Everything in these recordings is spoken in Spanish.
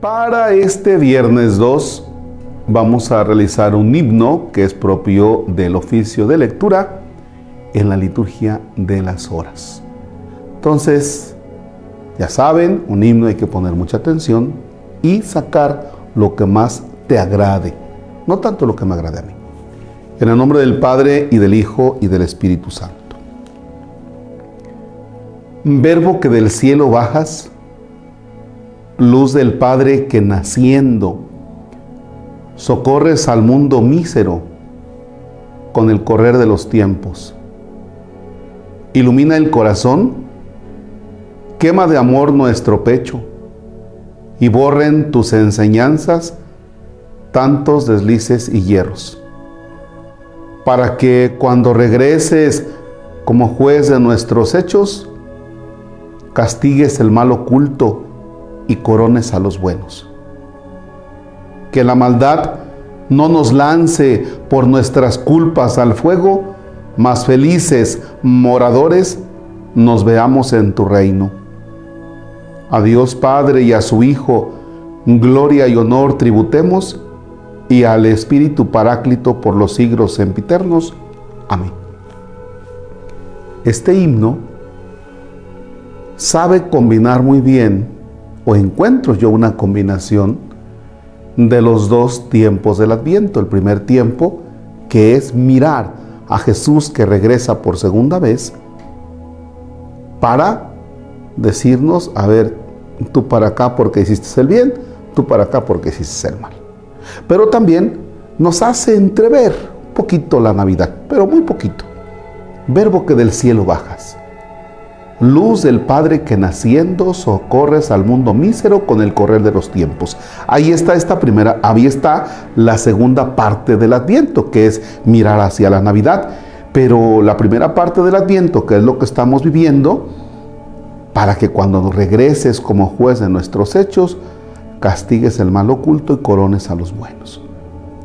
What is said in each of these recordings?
Para este viernes 2 vamos a realizar un himno que es propio del oficio de lectura en la liturgia de las horas. Entonces, ya saben, un himno hay que poner mucha atención y sacar lo que más te agrade, no tanto lo que me agrade a mí. En el nombre del Padre y del Hijo y del Espíritu Santo. Verbo que del cielo bajas, luz del Padre que naciendo socorres al mundo mísero con el correr de los tiempos. Ilumina el corazón, quema de amor nuestro pecho y borren tus enseñanzas tantos deslices y hierros, para que cuando regreses como juez de nuestros hechos, castigues el mal oculto y corones a los buenos que la maldad no nos lance por nuestras culpas al fuego, más felices moradores nos veamos en tu reino. A Dios Padre y a su Hijo, gloria y honor tributemos, y al Espíritu Paráclito por los siglos sempiternos. Amén. Este himno sabe combinar muy bien, o encuentro yo una combinación, de los dos tiempos del Adviento. El primer tiempo, que es mirar a Jesús que regresa por segunda vez, para decirnos, a ver, tú para acá porque hiciste el bien, tú para acá porque hiciste el mal. Pero también nos hace entrever un poquito la Navidad, pero muy poquito. Verbo que del cielo bajas luz del Padre que naciendo socorres al mundo mísero con el correr de los tiempos. Ahí está esta primera, ahí está la segunda parte del Adviento, que es mirar hacia la Navidad. Pero la primera parte del Adviento, que es lo que estamos viviendo, para que cuando regreses como juez de nuestros hechos, castigues el mal oculto y corones a los buenos.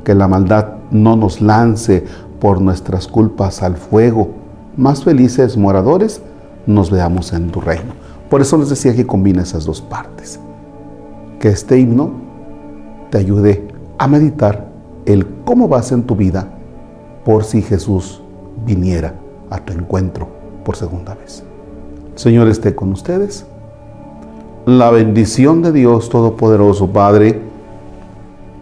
Que la maldad no nos lance por nuestras culpas al fuego. Más felices moradores nos veamos en tu reino. Por eso les decía que combina esas dos partes. Que este himno te ayude a meditar el cómo vas en tu vida por si Jesús viniera a tu encuentro por segunda vez. Señor esté con ustedes. La bendición de Dios Todopoderoso, Padre,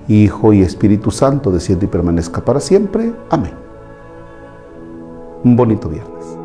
Hijo y Espíritu Santo, desciende y permanezca para siempre. Amén. Un bonito viernes.